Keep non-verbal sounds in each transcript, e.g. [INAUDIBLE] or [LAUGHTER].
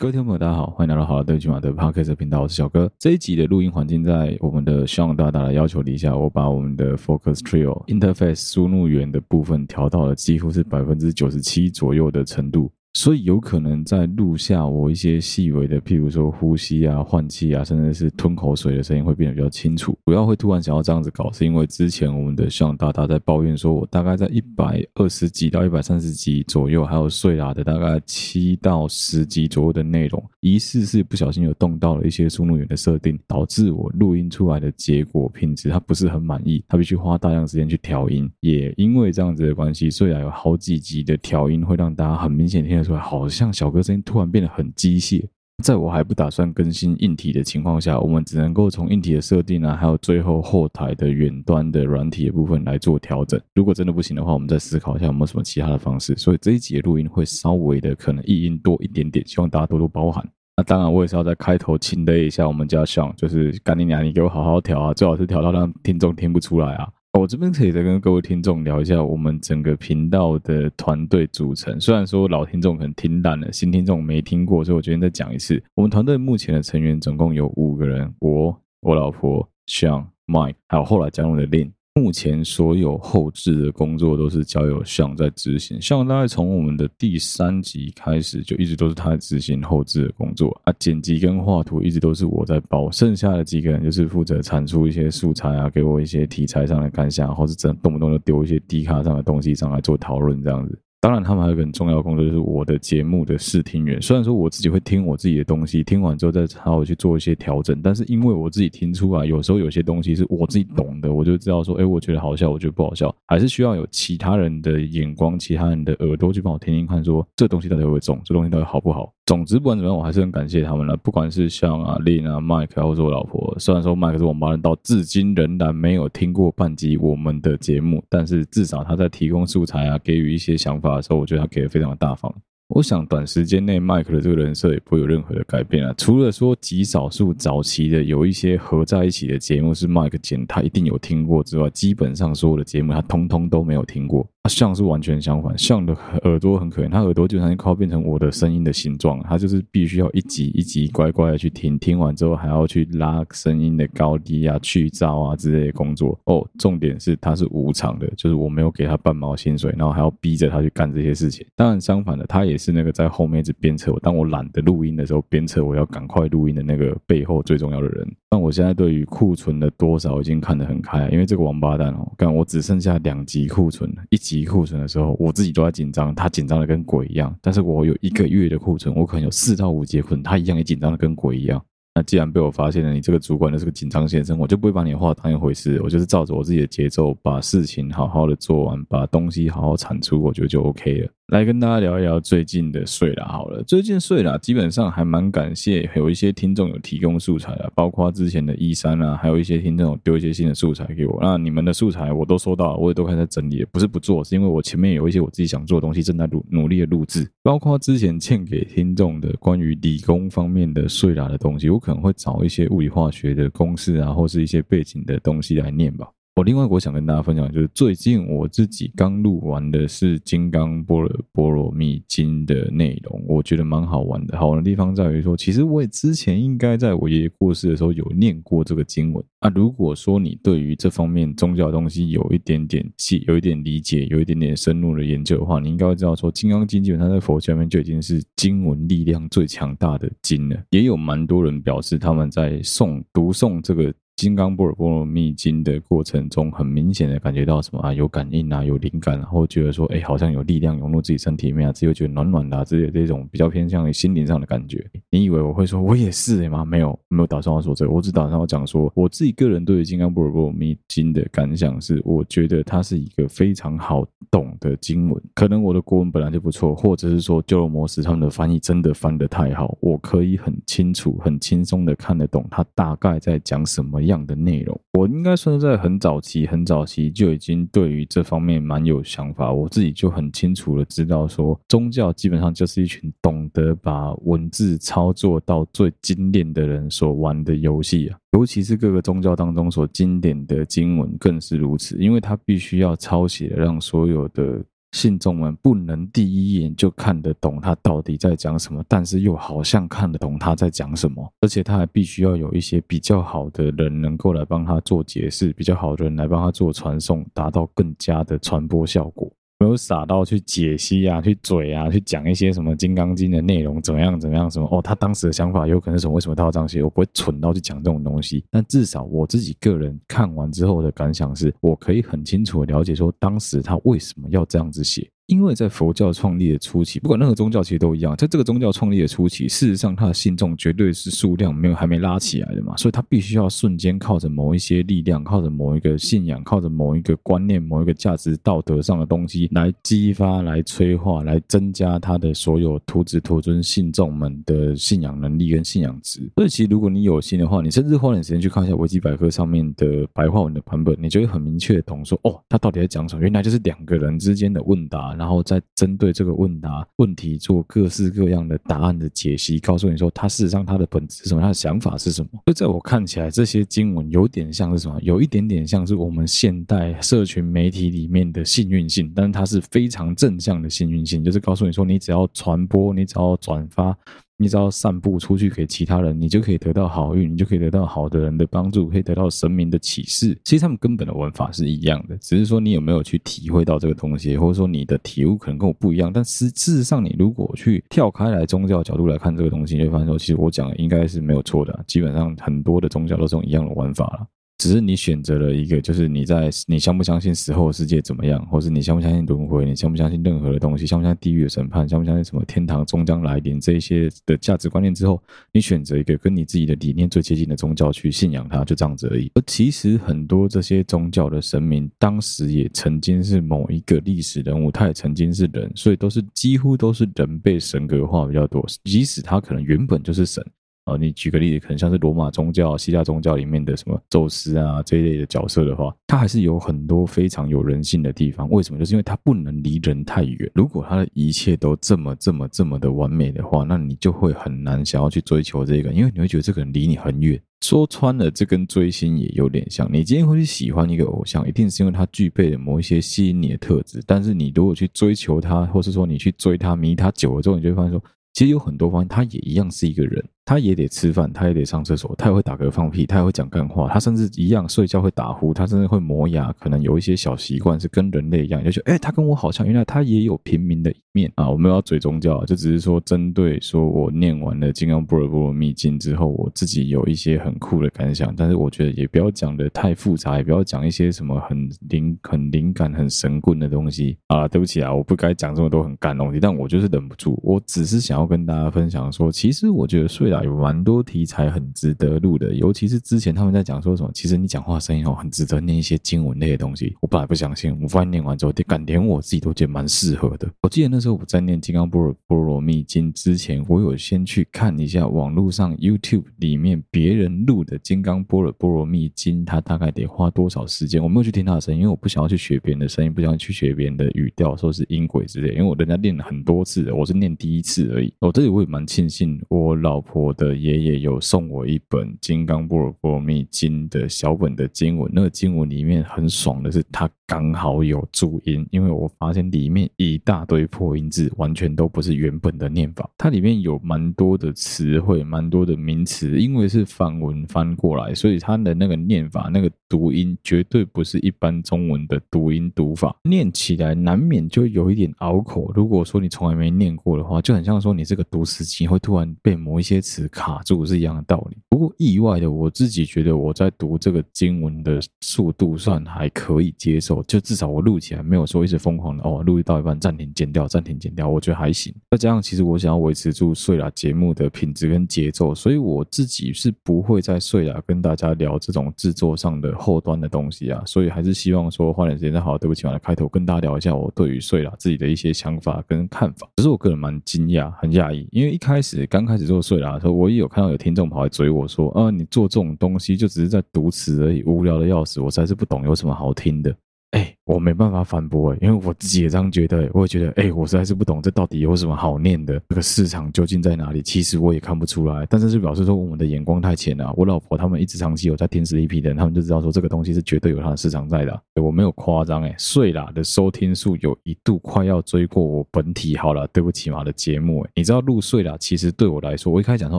各位听众朋友，大家好，欢迎来到好了对局马的 Podcast 频道，我是小哥。这一集的录音环境，在我们的希望大大的要求底下，我把我们的 Focus Trio Interface 输入源的部分调到了几乎是百分之九十七左右的程度。所以有可能在录下我一些细微的，譬如说呼吸啊、换气啊，甚至是吞口水的声音会变得比较清楚。主要会突然想要这样子搞，是因为之前我们的向大大在抱怨说，我大概在一百二十集到一百三十集左右，还有睡啦的大概七到十集左右的内容，疑似是不小心有动到了一些输入源的设定，导致我录音出来的结果品质它不是很满意，它必须花大量时间去调音。也因为这样子的关系，虽然有好几集的调音会让大家很明显听。出来好像小哥声音突然变得很机械，在我还不打算更新硬体的情况下，我们只能够从硬体的设定啊，还有最后后台的远端的软体的部分来做调整。如果真的不行的话，我们再思考一下有没有什么其他的方式。所以这一集的录音会稍微的可能异音多一点点，希望大家多多包涵。那当然，我也是要在开头请了一下我们家向，就是干你娘，你给我好好调啊，最好是调到让听众听不出来啊。我这边可以再跟各位听众聊一下我们整个频道的团队组成。虽然说老听众可能听烂了，新听众没听过，所以我决定再讲一次。我们团队目前的成员总共有五个人，我、我老婆、Sean、Mike，还有后来加入的 Lin。目前所有后置的工作都是交由向在执行，向大概从我们的第三集开始就一直都是他在执行后置的工作啊，剪辑跟画图一直都是我在包，剩下的几个人就是负责产出一些素材啊，给我一些题材上的感想，或是真动不动就丢一些低卡上的东西上来做讨论这样子。当然，他们还有一个很重要的工作，就是我的节目的试听员。虽然说我自己会听我自己的东西，听完之后再好好去做一些调整，但是因为我自己听出来，有时候有些东西是我自己懂的，我就知道说，哎，我觉得好笑，我觉得不好笑，还是需要有其他人的眼光、其他人的耳朵去帮我听听看，说这东西到底会不会中，这东西到底好不好。总之，不管怎么样，我还是很感谢他们了。不管是像啊、Lin 啊、Mike，或者我老婆。虽然说 Mike 是王八蛋，到至今仍然没有听过半集我们的节目，但是至少他在提供素材啊，给予一些想法的时候，我觉得他给的非常的大方。我想短时间内麦克的这个人设也不会有任何的改变啊。除了说极少数早期的有一些合在一起的节目是麦克剪，他一定有听过之外，基本上所有的节目他通通都没有听过。他向是完全相反，像的耳朵很可怜，他耳朵就像靠变成我的声音的形状，他就是必须要一集一集乖乖的去听，听完之后还要去拉声音的高低啊、去噪啊之类的工作。哦，重点是他是无偿的，就是我没有给他半毛薪水，然后还要逼着他去干这些事情。当然相反的，他也是那个在后面一直鞭策我，当我懒得录音的时候，鞭策我要赶快录音的那个背后最重要的人。但我现在对于库存的多少已经看得很开，因为这个王八蛋哦，干我只剩下两集库存了，一集。集库存的时候，我自己都在紧张，他紧张的跟鬼一样。但是我有一个月的库存，我可能有四到五节库存，他一样也紧张的跟鬼一样。那既然被我发现了，你这个主管的是个紧张先生，我就不会把你的话当一回事，我就是照着我自己的节奏，把事情好好的做完，把东西好好产出，我觉得就 OK 了。来跟大家聊一聊最近的睡啦，好了，最近睡啦，基本上还蛮感谢有一些听众有提供素材啊，包括之前的一三啊，还有一些听众丢一些新的素材给我，那你们的素材我都收到了，我也都开始在整理，不是不做，是因为我前面有一些我自己想做的东西正在努努力的录制，包括之前欠给听众的关于理工方面的睡啦的东西，我可能会找一些物理化学的公式啊，或是一些背景的东西来念吧。我另外我想跟大家分享，就是最近我自己刚录完的是《金刚波若波罗蜜经》的内容，我觉得蛮好玩的。好玩的地方在于说，其实我也之前应该在我爷爷过世的时候有念过这个经文啊。如果说你对于这方面宗教东西有一点点记，有一点理解，有一点点深入的研究的话，你应该会知道说，《金刚经》基本上在佛教里面就已经是经文力量最强大的经了。也有蛮多人表示他们在诵读诵这个。《金刚般若波罗蜜经》的过程中，很明显的感觉到什么啊？有感应啊，有灵感，然后觉得说，哎，好像有力量涌入自己身体里面啊，自己觉得暖暖的，啊这些这种比较偏向于心灵上的感觉。你以为我会说我也是吗？没有，没有打算要说这个，我只打算要讲说，我自己个人对于《金刚般若波罗蜜经》的感想是，我觉得它是一个非常好懂的经文。可能我的国文本来就不错，或者是说鸠罗摩斯他们的翻译真的翻得太好，我可以很清楚、很轻松的看得懂他大概在讲什么样样的内容，我应该算是在很早期、很早期就已经对于这方面蛮有想法。我自己就很清楚的知道说，宗教基本上就是一群懂得把文字操作到最精炼的人所玩的游戏啊。尤其是各个宗教当中所经典的经文更是如此，因为它必须要抄写，让所有的信众们不能第一眼就看得懂他到底在讲什么，但是又好像看得懂他在讲什么，而且他还必须要有一些比较好的人能够来帮他做解释，比较好的人来帮他做传送，达到更加的传播效果。没有傻到去解析啊，去嘴啊，去讲一些什么《金刚经》的内容，怎么样怎么样，什么哦，他当时的想法有可能是什么？为什么他要这样写？我不会蠢到去讲这种东西。但至少我自己个人看完之后的感想是，我可以很清楚的了解说，当时他为什么要这样子写。因为在佛教创立的初期，不管任何宗教其实都一样，在这个宗教创立的初期，事实上它的信众绝对是数量没有还没拉起来的嘛，所以它必须要瞬间靠着某一些力量，靠着某一个信仰，靠着某一个观念，某一个价值道德上的东西来激发、来催化、来增加他的所有徒子徒孙信众们的信仰能力跟信仰值。所以其实如果你有心的话，你甚至花点时间去看一下维基百科上面的白话文的版本，你就会很明确的懂说，哦，他到底在讲什么？原来就是两个人之间的问答。然后再针对这个问答问题做各式各样的答案的解析，告诉你说他事实上他的本质是什么，他的想法是什么。就在我看起来，这些经文有点像是什么，有一点点像是我们现代社群媒体里面的幸运性，但是它是非常正向的幸运性，就是告诉你说，你只要传播，你只要转发。你只要散布出去给其他人，你就可以得到好运，你就可以得到好的人的帮助，可以得到神明的启示。其实他们根本的玩法是一样的，只是说你有没有去体会到这个东西，或者说你的体悟可能跟我不一样。但实事实上，你如果去跳开来宗教角度来看这个东西，你会发现说，其实我讲的应该是没有错的。基本上很多的宗教都是用一样的玩法了。只是你选择了一个，就是你在你相不相信死后世界怎么样，或是你相不相信轮回，你相不相信任何的东西，相不相信地狱的审判，相不相信什么天堂终将来临这一些的价值观念之后，你选择一个跟你自己的理念最接近的宗教去信仰它，就这样子而已。而其实很多这些宗教的神明，当时也曾经是某一个历史人物，他也曾经是人，所以都是几乎都是人被神格化比较多，即使他可能原本就是神。啊，你举个例子，可能像是罗马宗教、希腊宗教里面的什么宙斯啊这一类的角色的话，他还是有很多非常有人性的地方。为什么？就是因为他不能离人太远。如果他的一切都这么、这么、这么的完美的话，那你就会很难想要去追求这个，因为你会觉得这个人离你很远。说穿了，这跟追星也有点像。你今天会去喜欢一个偶像，一定是因为他具备了某一些吸引你的特质。但是你如果去追求他，或是说你去追他、迷他久了之后，你就会发现说，其实有很多方面，他也一样是一个人。他也得吃饭，他也得上厕所，他也会打嗝放屁，他也会讲干话，他甚至一样睡觉会打呼，他甚至会磨牙，可能有一些小习惯是跟人类一样，就觉得哎，他跟我好像，原来他也有平民的一面啊！我没有要嘴宗教，就只是说针对说我念完了《金刚般若波罗蜜经》之后，我自己有一些很酷的感想，但是我觉得也不要讲的太复杂，也不要讲一些什么很灵、很灵感、很神棍的东西啊！对不起啊，我不该讲这么多很干的东西，但我就是忍不住，我只是想要跟大家分享说，其实我觉得睡了有蛮多题材很值得录的，尤其是之前他们在讲说什么，其实你讲话声音哦，很值得念一些经文类的东西。我本来不相信，我发现念完之后，感连我自己都觉得蛮适合的。我记得那时候我在念《金刚波若波罗蜜经》之前，我有先去看一下网络上 YouTube 里面别人录的《金刚波若波罗蜜经》，他大概得花多少时间？我没有去听他的声音，因为我不想要去学别人的声音，不想要去学别人的语调，说是音轨之类。因为我人家念了很多次，我是念第一次而已。我这里我也蛮庆幸，我老婆我的爷爷有送我一本《金刚般若波罗蜜经》的小本的经文，那个经文里面很爽的是，它刚好有注音，因为我发现里面一大堆破音字，完全都不是原本的念法。它里面有蛮多的词汇，蛮多的名词，因为是梵文翻过来，所以它的那个念法、那个读音绝对不是一般中文的读音读法，念起来难免就有一点拗口。如果说你从来没念过的话，就很像说你这个读词机会突然被某一些 [LAUGHS] 词卡住，是一样的道理。不过意外的，我自己觉得我在读这个经文的速度算还可以接受，就至少我录起来没有说一直疯狂的哦，录到一半暂停剪掉，暂停剪掉，我觉得还行。再加上其实我想要维持住睡啦节目的品质跟节奏，所以我自己是不会在睡啦跟大家聊这种制作上的后端的东西啊，所以还是希望说花点时间再好好，对不起，我来开头跟大家聊一下我对于睡啦自己的一些想法跟看法。只是我个人蛮惊讶，很讶异，因为一开始刚开始做睡啦的时候，我也有看到有听众跑来追我。我说啊，你做这种东西就只是在读词而已，无聊的要死，我实在是不懂有什么好听的。哎，我没办法反驳，哎，因为我自己也这样觉得，我也觉得，哎，我实在是不懂这到底有什么好念的，这个市场究竟在哪里？其实我也看不出来，但是就表示说我们的眼光太浅了。我老婆他们一直长期有在听 Sleepy 的人，他们就知道说这个东西是绝对有它的市场在的，我没有夸张，哎，睡啦的收听数有一度快要追过我本体，好了，对不起嘛的节目，哎，你知道录睡啦，其实对我来说，我一开始讲说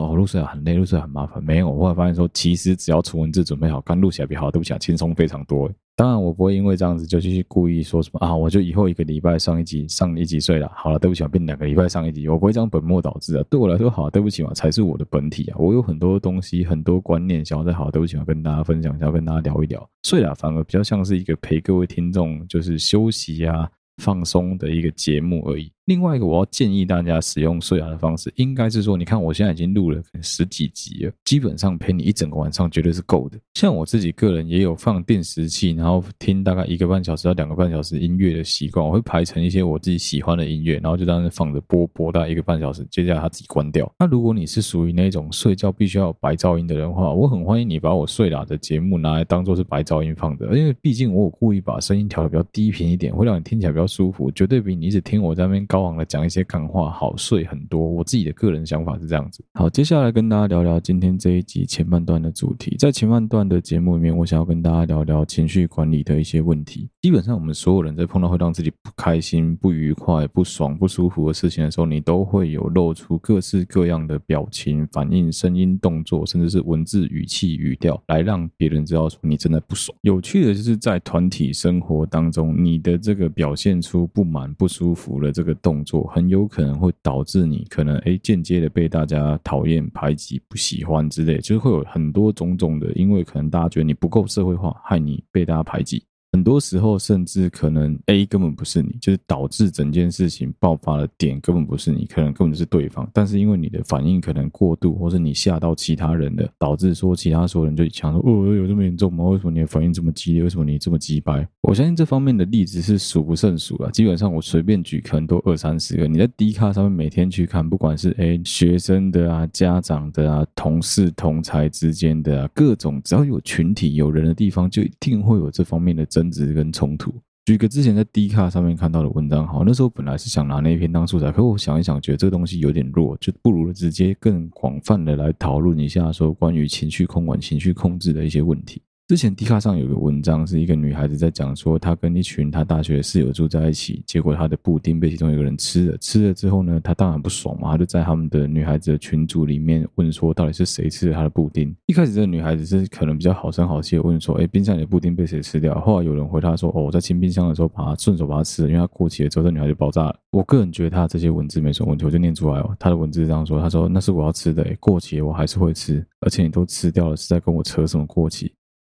哦，录睡啦很累，录睡很麻烦，没有，我后来发现说，其实只要纯文字准备好，刚录起来比好，对不起啊，轻松非常多。当然，我不会因为这样子就去故意说什么啊，我就以后一个礼拜上一集，上一集睡了。好了，对不起啊，变两个礼拜上一集，我不会这样本末倒置啊。对我来说，好，对不起嘛，才是我的本体啊。我有很多东西，很多观念，想要在好，对不起嘛，跟大家分享，一下跟大家聊一聊。睡了反而比较像是一个陪各位听众就是休息啊、放松的一个节目而已。另外一个我要建议大家使用睡啦的方式，应该是说，你看我现在已经录了十几集了，基本上陪你一整个晚上绝对是够的。像我自己个人也有放定时器，然后听大概一个半小时到两个半小时音乐的习惯，我会排成一些我自己喜欢的音乐，然后就当时放着播播大概一个半小时，接下来它自己关掉。那如果你是属于那种睡觉必须要有白噪音的人的话，我很欢迎你把我睡啦的节目拿来当做是白噪音放的，因为毕竟我有故意把声音调的比较低频一点，会让你听起来比较舒服，绝对比你一直听我在那边高昂的讲一些。感话好睡很多，我自己的个人想法是这样子。好，接下来跟大家聊聊今天这一集前半段的主题。在前半段的节目里面，我想要跟大家聊聊情绪管理的一些问题。基本上，我们所有人在碰到会让自己不开心、不愉快、不爽、不舒服的事情的时候，你都会有露出各式各样的表情、反应、声音、动作，甚至是文字、语气、语调，来让别人知道说你真的不爽。有趣的就是在团体生活当中，你的这个表现出不满、不舒服的这个动作，很有。可能会导致你可能诶间接的被大家讨厌、排挤、不喜欢之类，就是会有很多种种的，因为可能大家觉得你不够社会化，害你被大家排挤。很多时候，甚至可能 A 根本不是你，就是导致整件事情爆发的点根本不是你，可能根本就是对方。但是因为你的反应可能过度，或是你吓到其他人了，导致说其他所有人就想说：“哦，有这么严重吗？为什么你的反应这么激烈？为什么你这么急掰？”我相信这方面的例子是数不胜数了。基本上我随便举，可能都二三十个。你在 D 卡上面每天去看，不管是诶学生的啊、家长的啊、同事同才之间的啊，各种只要有群体有人的地方，就一定会有这方面的争。争执跟冲突。举个之前在 D 卡上面看到的文章，好，那时候本来是想拿那一篇当素材，可我想一想，觉得这个东西有点弱，就不如直接更广泛的来讨论一下，说关于情绪控管、情绪控制的一些问题。之前 D 卡上有个文章，是一个女孩子在讲说，她跟一群她大学室友住在一起，结果她的布丁被其中一个人吃了。吃了之后呢，她当然不爽嘛，她就在他们的女孩子的群组里面问说，到底是谁吃了她的布丁？一开始这个女孩子是可能比较好声好气的问说，哎，冰箱里的布丁被谁吃掉？后来有人回她说，哦，我在清冰箱的时候把它顺手把它吃了，因为它过期了之后，这女孩就爆炸了。我个人觉得她这些文字没什么问题，我就念出来哦。她的文字是这样说，她说那是我要吃的，哎，过期我还是会吃，而且你都吃掉了，是在跟我扯什么过期？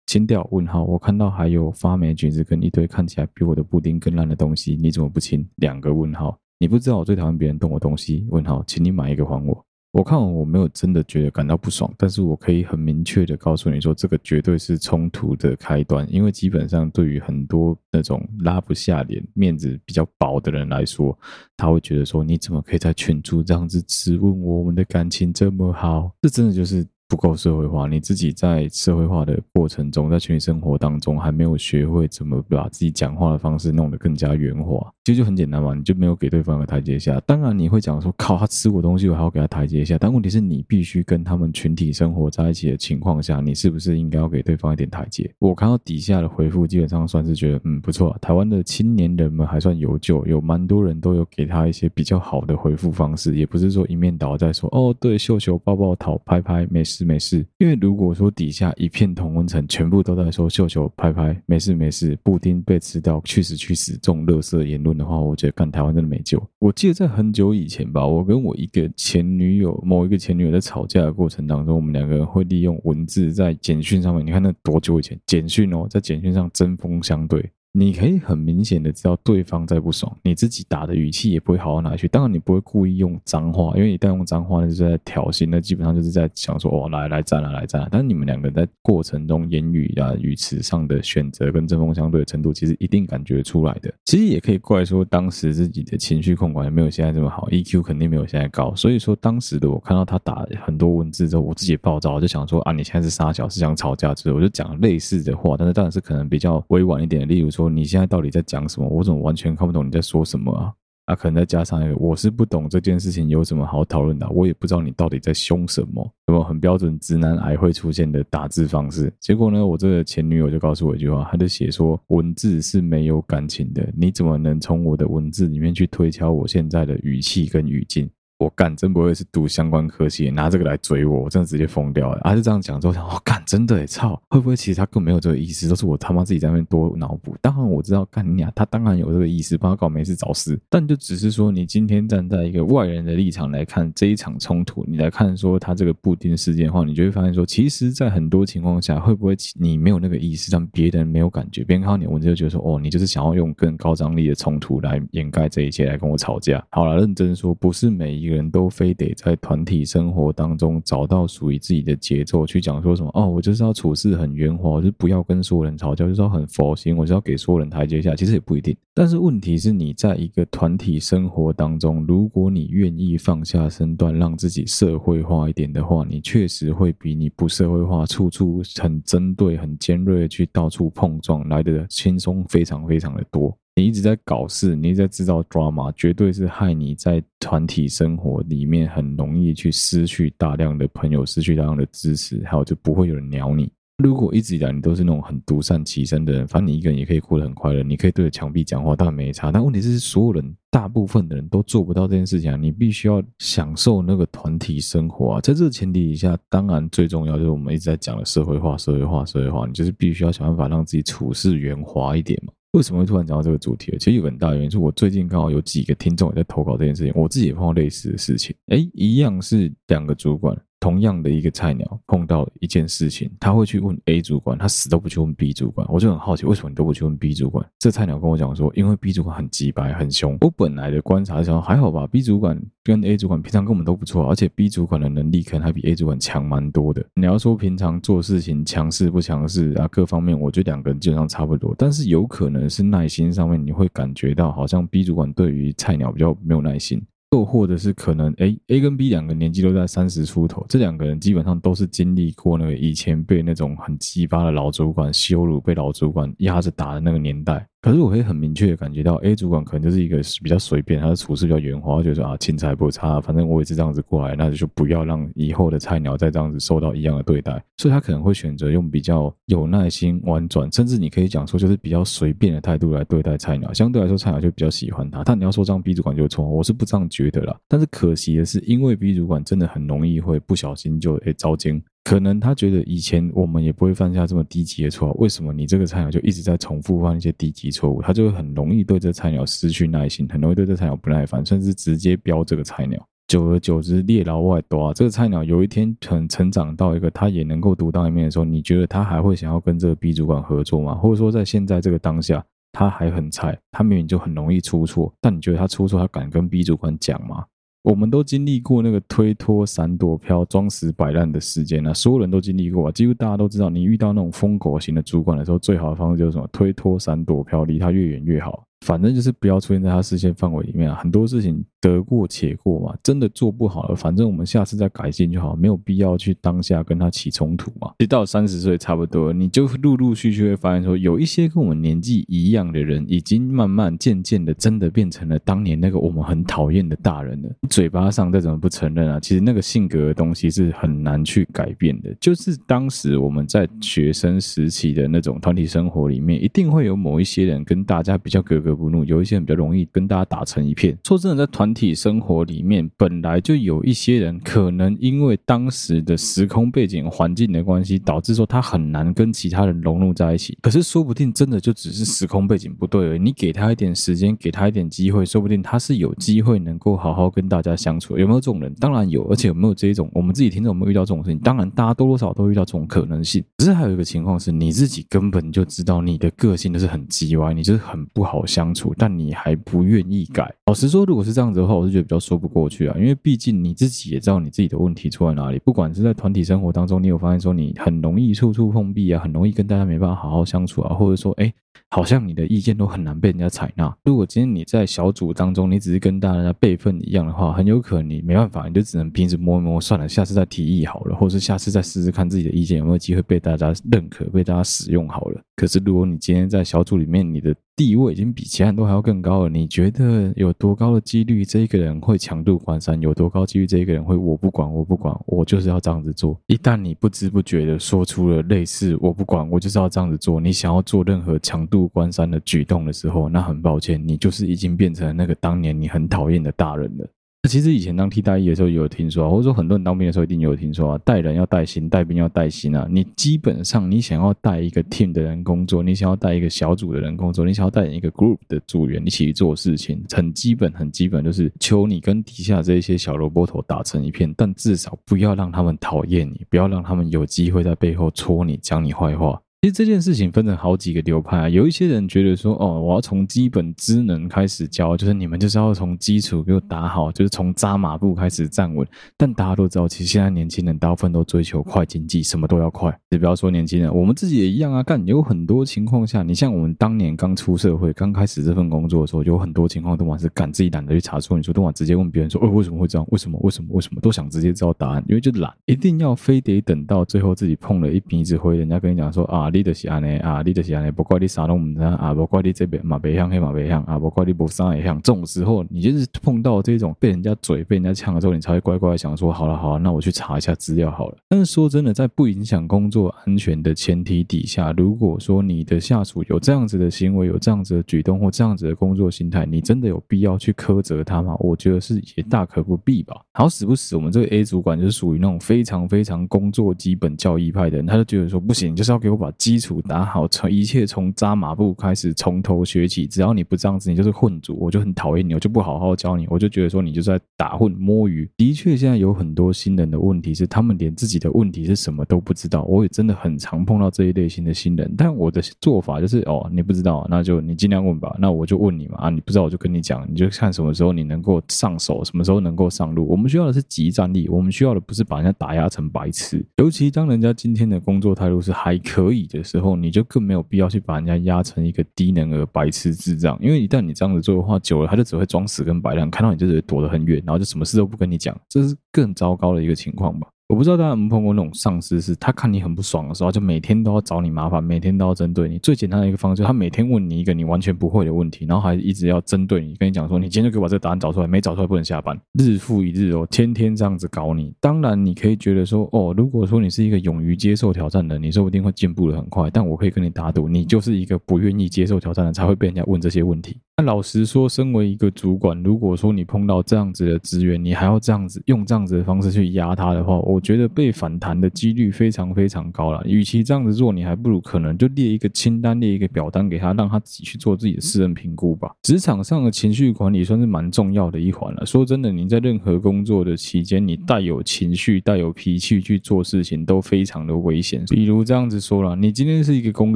清掉？问号。我看到还有发霉菌子跟一堆看起来比我的布丁更烂的东西，你怎么不清？两个问号。你不知道我最讨厌别人动我东西？问号，请你买一个还我。我看完我没有真的觉得感到不爽，但是我可以很明确的告诉你说，这个绝对是冲突的开端，因为基本上对于很多那种拉不下脸、面子比较薄的人来说，他会觉得说，你怎么可以在群主这样子质问，我们的感情这么好？这真的就是。不够社会化，你自己在社会化的过程中，在群体生活当中还没有学会怎么把自己讲话的方式弄得更加圆滑，其实就很简单嘛，你就没有给对方一个台阶下。当然你会讲说，靠，他吃我东西，我还要给他台阶下。但问题是你必须跟他们群体生活在一起的情况下，你是不是应该要给对方一点台阶？我看到底下的回复，基本上算是觉得，嗯，不错，台湾的青年人们还算有救，有蛮多人都有给他一些比较好的回复方式，也不是说一面倒在说，哦，对，秀秀抱抱讨拍拍，没事。没事，因为如果说底下一片同温层全部都在说秀秀拍拍没事没事，布丁被吃掉去死去死这种垃圾言论的话，我觉得看台湾真的没救。我记得在很久以前吧，我跟我一个前女友，某一个前女友在吵架的过程当中，我们两个人会利用文字在简讯上面，你看那多久以前简讯哦，在简讯上针锋相对。你可以很明显的知道对方在不爽，你自己打的语气也不会好到哪去。当然，你不会故意用脏话，因为一旦用脏话，那就是在挑衅，那基本上就是在想说哦，来来战啊，来战啊。但是你们两个人在过程中言语啊、语词上的选择跟针锋相对的程度，其实一定感觉出来的。其实也可以怪说当时自己的情绪控管也没有现在这么好，EQ 肯定没有现在高。所以说当时的我看到他打很多文字之后，我自己暴躁，我就想说啊，你现在是杀小是想吵架之后，我就讲类似的话，但是当然是可能比较委婉一点，例如说。你现在到底在讲什么？我怎么完全看不懂你在说什么啊？啊，可能再加上一个，我是不懂这件事情有什么好讨论的，我也不知道你到底在凶什么，有没有很标准直男癌会出现的打字方式？结果呢，我这个前女友就告诉我一句话，她就写说，文字是没有感情的，你怎么能从我的文字里面去推敲我现在的语气跟语境？我干，真不会是读相关科系，拿这个来追我，我真的直接疯掉了。他、啊、就这样讲之后，想，我干，真的，操，会不会其实他根本没有这个意思，都是我他妈自己在那边多脑补？当然我知道，干你啊，他当然有这个意思，帮他搞没事找事。但就只是说，你今天站在一个外人的立场来看这一场冲突，你来看说他这个布丁事件的话，你就会发现说，其实，在很多情况下，会不会你没有那个意思，让别人没有感觉，别人看到你的文字就觉得说，哦，你就是想要用更高张力的冲突来掩盖这一切，来跟我吵架。好了，认真说，不是每一个人都非得。在团体生活当中找到属于自己的节奏，去讲说什么哦，我就是要处事很圆滑，我就不要跟所有人吵架，就是要很佛心，我就要给所有人台阶下。其实也不一定，但是问题是你在一个团体生活当中，如果你愿意放下身段，让自己社会化一点的话，你确实会比你不社会化，处处很针对、很尖锐的去到处碰撞来的轻松，非常非常的多。你一直在搞事，你一直在制造 drama，绝对是害你在团体生活里面很容易去失去大量的朋友，失去大量的支持，还有就不会有人鸟你。如果一直以来你都是那种很独善其身的人，反正你一个人也可以过得很快乐，你可以对着墙壁讲话，当然没差。但问题是，所有人大部分的人都做不到这件事情啊！你必须要享受那个团体生活啊！在这个前提底下，当然最重要就是我们一直在讲的社会化、社会化、社会化，你就是必须要想办法让自己处事圆滑一点嘛。为什么会突然讲到这个主题？其实有很大的原因，是我最近刚好有几个听众也在投稿这件事情，我自己也碰到类似的事情。哎，一样是两个主管。同样的一个菜鸟碰到一件事情，他会去问 A 主管，他死都不去问 B 主管。我就很好奇，为什么你都不去问 B 主管？这菜鸟跟我讲说，因为 B 主管很急白、很凶。我本来的观察是说，还好吧，B 主管跟 A 主管平常跟我们都不错，而且 B 主管的能力可能还比 A 主管强蛮多的。你要说平常做事情强势不强势啊，各方面我觉得两个人基本上差不多。但是有可能是耐心上面，你会感觉到好像 B 主管对于菜鸟比较没有耐心。又或者是可能，哎，A 跟 B 两个年纪都在三十出头，这两个人基本上都是经历过那个以前被那种很奇葩的老主管羞辱、被老主管压着打的那个年代。可是我可以很明确的感觉到，A 主管可能就是一个比较随便，他的处事比较圆滑，就是啊，青菜不差，反正我也是这样子过来，那就不要让以后的菜鸟再这样子受到一样的对待，所以他可能会选择用比较有耐心、婉转，甚至你可以讲说就是比较随便的态度来对待菜鸟。相对来说，菜鸟就比较喜欢他。但你要说这样 B 主管就错，我是不这样觉得啦。但是可惜的是，因为 B 主管真的很容易会不小心就诶遭惊。可能他觉得以前我们也不会犯下这么低级的错，为什么你这个菜鸟就一直在重复犯一些低级错误？他就会很容易对这菜鸟失去耐心，很容易对这菜鸟不耐烦，甚至直接飙这个菜鸟。久而久之，猎老外多啊，这个菜鸟有一天成成长到一个他也能够独当一面的时候，你觉得他还会想要跟这个 B 主管合作吗？或者说在现在这个当下，他还很菜，他明明就很容易出错，但你觉得他出错，他敢跟 B 主管讲吗？我们都经历过那个推脱、闪躲、飘、装死、摆烂的时间啊，所有人都经历过啊，几乎大家都知道，你遇到那种疯狗型的主管的时候，最好的方式就是什么？推脱、闪躲、飘，离他越远越好。反正就是不要出现在他视线范围里面啊，很多事情得过且过嘛，真的做不好了，反正我们下次再改进就好，没有必要去当下跟他起冲突嘛。其实到三十岁差不多，你就陆陆续续会发现说，有一些跟我们年纪一样的人，已经慢慢渐渐的真的变成了当年那个我们很讨厌的大人了。嘴巴上再怎么不承认啊，其实那个性格的东西是很难去改变的。就是当时我们在学生时期的那种团体生活里面，一定会有某一些人跟大家比较格格格不入，有一些人比较容易跟大家打成一片。说真的，在团体生活里面，本来就有一些人可能因为当时的时空背景环境的关系，导致说他很难跟其他人融入在一起。可是说不定真的就只是时空背景不对而已。你给他一点时间，给他一点机会，说不定他是有机会能够好好跟大家相处。有没有这种人？当然有，而且有没有这一种？我们自己听众有没有遇到这种事情？当然，大家多多少少都遇到这种可能性。只是还有一个情况是，你自己根本就知道你的个性都是很叽歪，你就是很不好相处，但你还不愿意改。老实说，如果是这样子的话，我是觉得比较说不过去啊，因为毕竟你自己也知道你自己的问题出在哪里。不管是在团体生活当中，你有发现说你很容易处处碰壁啊，很容易跟大家没办法好好相处啊，或者说，哎。好像你的意见都很难被人家采纳。如果今天你在小组当中，你只是跟大家辈分一样的话，很有可能你没办法，你就只能平时摸一摸算了，下次再提议好了，或是下次再试试看自己的意见有没有机会被大家认可、被大家使用好了。可是如果你今天在小组里面，你的地位已经比其他人都还要更高了，你觉得有多高的几率这一个人会强度关山？有多高几率这一个人会我不管，我不管，我就是要这样子做？一旦你不知不觉的说出了类似“我不管，我就是要这样子做”，你想要做任何强度关山的举动的时候，那很抱歉，你就是已经变成那个当年你很讨厌的大人了。其实以前当替代役的时候，也有听说，或者说很多人当兵的时候一定有听说啊，带人要带心，带兵要带心啊。你基本上你想要带一个 team 的人工作，你想要带一个小组的人工作，你想要带一个 group 的组员一起做事情，很基本很基本，就是求你跟底下这些小萝卜头打成一片，但至少不要让他们讨厌你，不要让他们有机会在背后戳你，讲你坏话。其实这件事情分成好几个流派啊，有一些人觉得说，哦，我要从基本知能开始教，就是你们就是要从基础给我打好，就是从扎马步开始站稳。但大家都知道，其实现在年轻人大部分都追求快经济，什么都要快。你不要说年轻人，我们自己也一样啊。干，有很多情况下，你像我们当年刚出社会、刚开始这份工作的时候，有很多情况都往是干自己懒得去查错，你说都往直接问别人说，哦，为什么会这样？为什么？为什么？为什么？都想直接知道答案，因为就懒，一定要非得等到最后自己碰了一鼻子灰，人家跟你讲说啊。你就是安尼啊，你就是安尼，不管你啥都唔知啊，不管你这边马北向黑马北向啊，不管你不啥也向。这种时候，你就是碰到这种被人家嘴被人家呛了之后，你才会乖乖想说，好了好了，那我去查一下资料好了。但是说真的，在不影响工作安全的前提底下，如果说你的下属有这样子的行为，有这样子的举动或这样子的工作心态，你真的有必要去苛责他吗？我觉得是也大可不必吧。好死不死，我们这个 A 主管就是属于那种非常非常工作基本教义派的人，他就觉得说不行，就是要给我把基础打好，从一切从扎马步开始，从头学起。只要你不这样子，你就是混族，我就很讨厌你，我就不好好教你，我就觉得说你就是在打混摸鱼。的确，现在有很多新人的问题是，他们连自己的问题是什么都不知道。我也真的很常碰到这一类型的新人，但我的做法就是哦，你不知道，那就你尽量问吧。那我就问你嘛，啊，你不知道我就跟你讲，你就看什么时候你能够上手，什么时候能够上路。我们需要的是即战力，我们需要的不是把人家打压成白痴。尤其当人家今天的工作态度是还可以的时候，你就更没有必要去把人家压成一个低能儿、白痴、智障。因为一旦你这样子做的话，久了他就只会装死跟白烂，看到你就只会躲得很远，然后就什么事都不跟你讲，这是更糟糕的一个情况吧。我不知道大家有没有碰过那种上司，是他看你很不爽的时候，就每天都要找你麻烦，每天都要针对你。最简单的一个方式，他每天问你一个你完全不会的问题，然后还一直要针对你，跟你讲说，你今天就给我把这个答案找出来，没找出来不能下班。日复一日哦，天天这样子搞你。当然，你可以觉得说，哦，如果说你是一个勇于接受挑战的人，你说不定会进步的很快。但我可以跟你打赌，你就是一个不愿意接受挑战的，才会被人家问这些问题。那老实说，身为一个主管，如果说你碰到这样子的资源，你还要这样子用这样子的方式去压他的话，我觉得被反。弹的几率非常非常高了，与其这样子做，你还不如可能就列一个清单，列一个表单给他，让他自己去做自己的私人评估吧。职场上的情绪管理算是蛮重要的一环了。说真的，你在任何工作的期间，你带有情绪、带有脾气去做事情，都非常的危险。比如这样子说了，你今天是一个公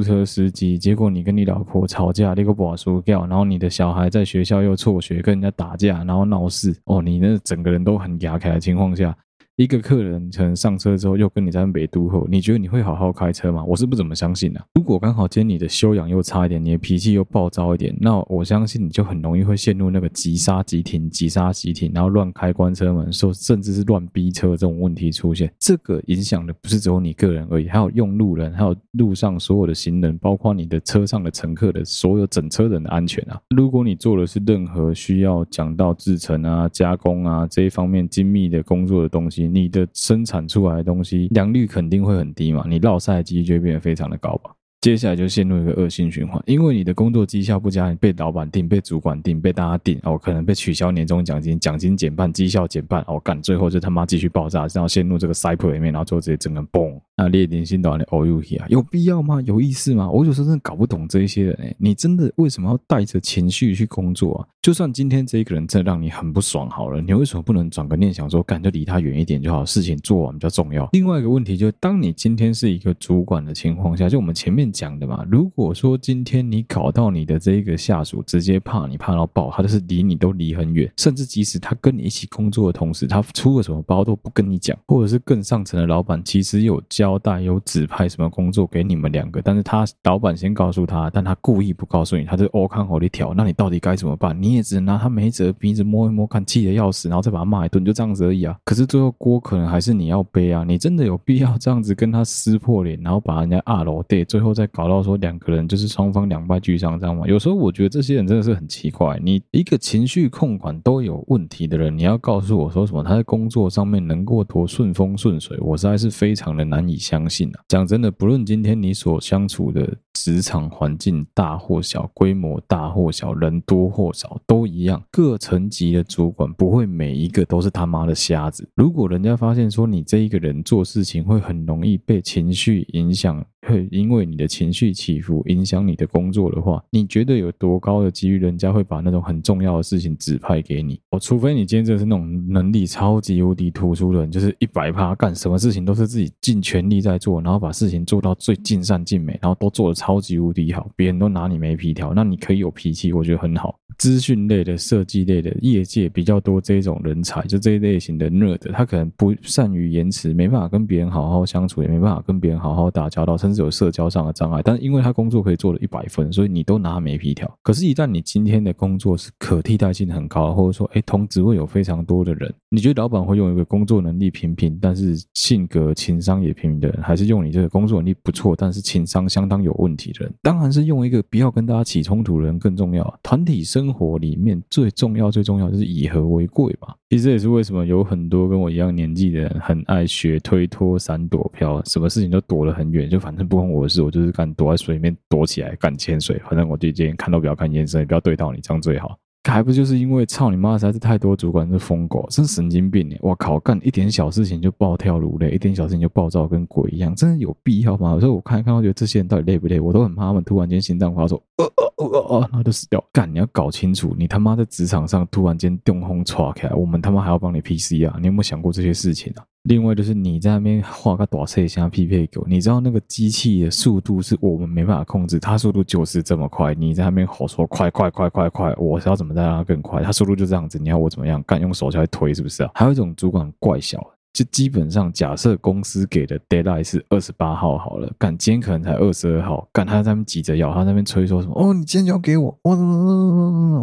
车司机，结果你跟你老婆吵架，那个不好说掉，然后你的小孩在学校又辍学，跟人家打架，然后闹事，哦，你那整个人都很牙开的情况下。一个客人可能上车之后又跟你在北都后，你觉得你会好好开车吗？我是不怎么相信的、如果刚好今天你的修养又差一点，你的脾气又暴躁一点，那我相信你就很容易会陷入那个急刹急停、急刹急停，然后乱开关车门，说甚至是乱逼车这种问题出现。这个影响的不是只有你个人而已，还有用路人，还有路上所有的行人，包括你的车上的乘客的所有整车人的安全啊。如果你做的是任何需要讲到制程啊、加工啊这一方面精密的工作的东西，你的生产出来的东西良率肯定会很低嘛，你绕赛的几率就会变得非常的高吧。接下来就陷入一个恶性循环，因为你的工作绩效不佳，你被老板定、被主管定、被大家定，哦，可能被取消年终奖金，奖金减半，绩效减半，哦，干，最后就他妈继续爆炸，然后陷入这个 cycle 里面，然后最后直接整个崩。那，列点新导的 O U T 啊，有必要吗？有意思吗？我有时候真的搞不懂这一些人哎，你真的为什么要带着情绪去工作啊？就算今天这一个人真的让你很不爽好了，你为什么不能转个念想说，干就离他远一点就好，事情做完比较重要。另外一个问题就是，当你今天是一个主管的情况下，就我们前面讲的嘛，如果说今天你搞到你的这一个下属直接怕你怕到爆，他就是离你都离很远，甚至即使他跟你一起工作的同时，他出了什么包都不跟你讲，或者是更上层的老板其实有交代有指派什么工作给你们两个，但是他老板先告诉他，但他故意不告诉你，他就哦看好你挑，那你到底该怎么办？你也只能拿他没辙鼻子摸一摸，看气得要死，然后再把他骂一顿，就这样子而已啊。可是最后锅可能还是你要背啊，你真的有必要这样子跟他撕破脸，然后把人家二楼对，最后再在搞到说两个人就是双方两败俱伤，这样吗？有时候我觉得这些人真的是很奇怪，你一个情绪控管都有问题的人，你要告诉我说什么他在工作上面能够多顺风顺水，我实在是非常的难以相信啊。讲真的，不论今天你所相处的职场环境大或小，规模大或小，人多或少，都一样。各层级的主管不会每一个都是他妈的瞎子。如果人家发现说你这一个人做事情会很容易被情绪影响，会 [LAUGHS] 因为你的情绪起伏影响你的工作的话，你觉得有多高的几率人家会把那种很重要的事情指派给你？哦，除非你今天真的是那种能力超级无敌突出的人，就是一百趴干什么事情都是自己尽全力在做，然后把事情做到最尽善尽美，然后都做得超级无敌好，别人都拿你没皮条，那你可以有脾气，我觉得很好。资讯类的、设计类的，业界比较多这种人才，就这一类型的 nerd，他可能不善于言辞，没办法跟别人好好相处，也没办法跟别人好好打交道，甚至有社交上的障碍。但因为他工作可以做了一百分，所以你都拿他没皮条。可是，一旦你今天的工作是可替代性很高，或者说，哎，同职位有非常多的人，你觉得老板会用一个工作能力平平，但是性格情商也平平的人，还是用你这个工作能力不错，但是情商相当有问题的人？当然是用一个不要跟大家起冲突的人更重要。团体生活。里面最重要、最重要就是以和为贵吧。其实这也是为什么有很多跟我一样年纪的人很爱学推脱、闪躲飘，什么事情都躲得很远，就反正不关我的事，我就是敢躲在水里面躲起来敢潜水。反正我对这些看都不要看眼神，也不要对到你，这样最好。还不就是因为操你妈，实在是太多主管是疯狗，真神经病耶！我靠，干一点小事情就暴跳如雷，一点小事情就暴躁跟鬼一样，真的有必要吗？有时候我看一看，我觉得这些人到底累不累？我都很怕他们突然间心脏发作，呃呃呃呃，然后就死掉。干，你要搞清楚，你他妈在职场上突然间中风剉起来，我们他妈还要帮你 PC 啊？你有没有想过这些事情啊？另外就是你在那边画个大车厢匹配狗，你知道那个机器的速度是我们没办法控制，它速度就是这么快。你在那边吼说快快快快快，我是要怎么再让它更快？它速度就这样子，你要我怎么样？干用手下来推是不是啊？还有一种主管怪小。就基本上，假设公司给的 deadline 是二十八号好了，干今天可能才二十二号，干他在那边急着要，他在那边催说什么？哦，你今天就要给我，我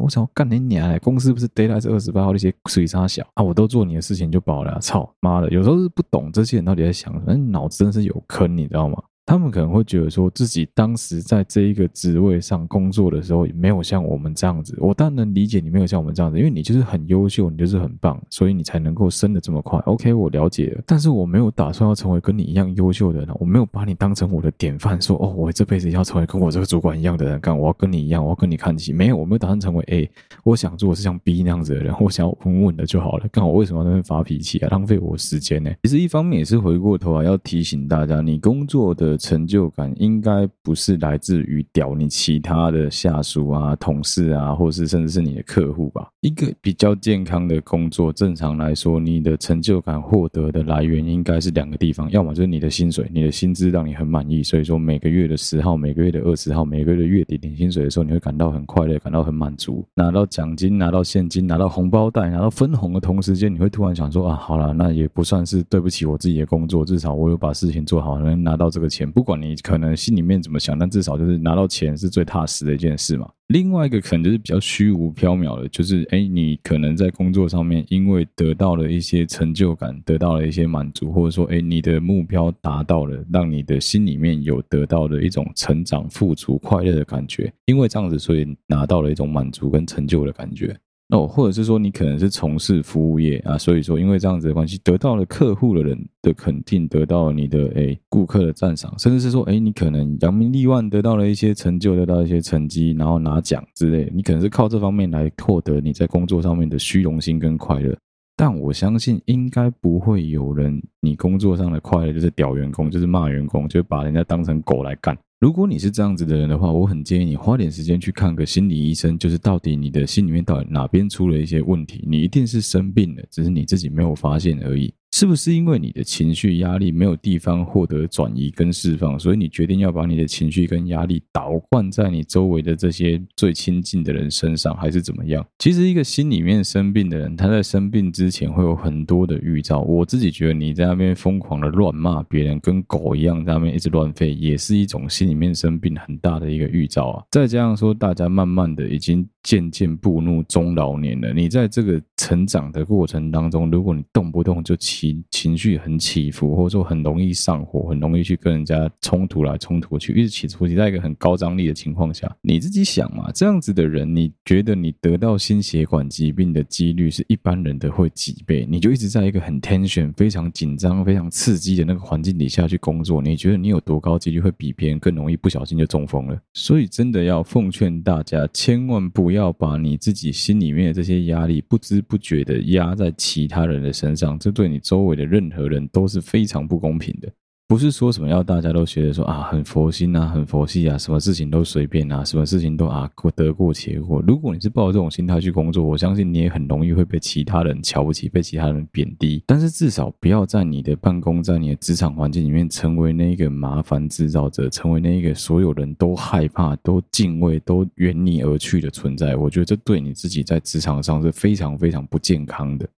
我想干你娘嘞！公司不是 deadline 是二十八号那些水差小啊，我都做你的事情就饱了，操妈的！有时候是不懂这些人到底在想什么，脑子真的是有坑，你知道吗？他们可能会觉得说自己当时在这一个职位上工作的时候，没有像我们这样子。我当然能理解你没有像我们这样子，因为你就是很优秀，你就是很棒，所以你才能够升得这么快。OK，我了解。但是我没有打算要成为跟你一样优秀的人，我没有把你当成我的典范，说哦，我这辈子要成为跟我这个主管一样的人干，我要跟你一样，我要跟你看齐。没有，我没有打算成为 A。[LAUGHS] 我想做的是像 B 那样子的人，我想要稳稳的就好了。干我为什么要在那边发脾气啊？浪费我时间呢？其实一方面也是回过头来要提醒大家，你工作的成就感应该不是来自于屌你其他的下属啊、同事啊，或是甚至是你的客户吧。一个比较健康的工作，正常来说，你的成就感获得的来源应该是两个地方，要么就是你的薪水，你的薪资让你很满意，所以说每个月的十号、每个月的二十号、每个月的月底领薪水的时候，你会感到很快乐，感到很满足，拿到奖金、拿到现金、拿到红包袋、拿到分红的同时间，你会突然想说啊，好了，那也不算是对不起我自己的工作，至少我有把事情做好，能拿到这个钱，不管你。可能心里面怎么想，但至少就是拿到钱是最踏实的一件事嘛。另外一个可能就是比较虚无缥缈的，就是哎，你可能在工作上面因为得到了一些成就感，得到了一些满足，或者说哎，你的目标达到了，让你的心里面有得到的一种成长、富足、快乐的感觉。因为这样子，所以拿到了一种满足跟成就的感觉。哦，或者是说你可能是从事服务业啊，所以说因为这样子的关系，得到了客户的人的肯定，得到了你的诶顾客的赞赏，甚至是说诶你可能扬名立万，得到了一些成就，得到一些成绩，然后拿奖之类，你可能是靠这方面来获得你在工作上面的虚荣心跟快乐。但我相信应该不会有人，你工作上的快乐就是屌员工，就是骂员工，就把人家当成狗来干。如果你是这样子的人的话，我很建议你花点时间去看个心理医生，就是到底你的心里面到底哪边出了一些问题，你一定是生病了，只是你自己没有发现而已。是不是因为你的情绪压力没有地方获得转移跟释放，所以你决定要把你的情绪跟压力倒灌在你周围的这些最亲近的人身上，还是怎么样？其实，一个心里面生病的人，他在生病之前会有很多的预兆。我自己觉得，你在那边疯狂的乱骂别人，跟狗一样在那边一直乱吠，也是一种心里面生病很大的一个预兆啊。再加上说，大家慢慢的已经渐渐步入中老年了，你在这个成长的过程当中，如果你动不动就起情情绪很起伏，或者说很容易上火，很容易去跟人家冲突来冲突去，一直起伏，你在一个很高张力的情况下，你自己想嘛，这样子的人，你觉得你得到心血管疾病的几率是一般人的会几倍？你就一直在一个很 tension、非常紧张、非常刺激的那个环境底下去工作，你觉得你有多高几率会比别人更容易不小心就中风了？所以真的要奉劝大家，千万不要把你自己心里面的这些压力不知不觉的压在其他人的身上，这对你周围的任何人都是非常不公平的。不是说什么要大家都觉得说啊，很佛心啊，很佛系啊，什么事情都随便啊，什么事情都啊过得过且过。如果你是抱着这种心态去工作，我相信你也很容易会被其他人瞧不起，被其他人贬低。但是至少不要在你的办公，在你的职场环境里面成为那一个麻烦制造者，成为那一个所有人都害怕、都敬畏、都远离而去的存在。我觉得这对你自己在职场上是非常非常不健康的。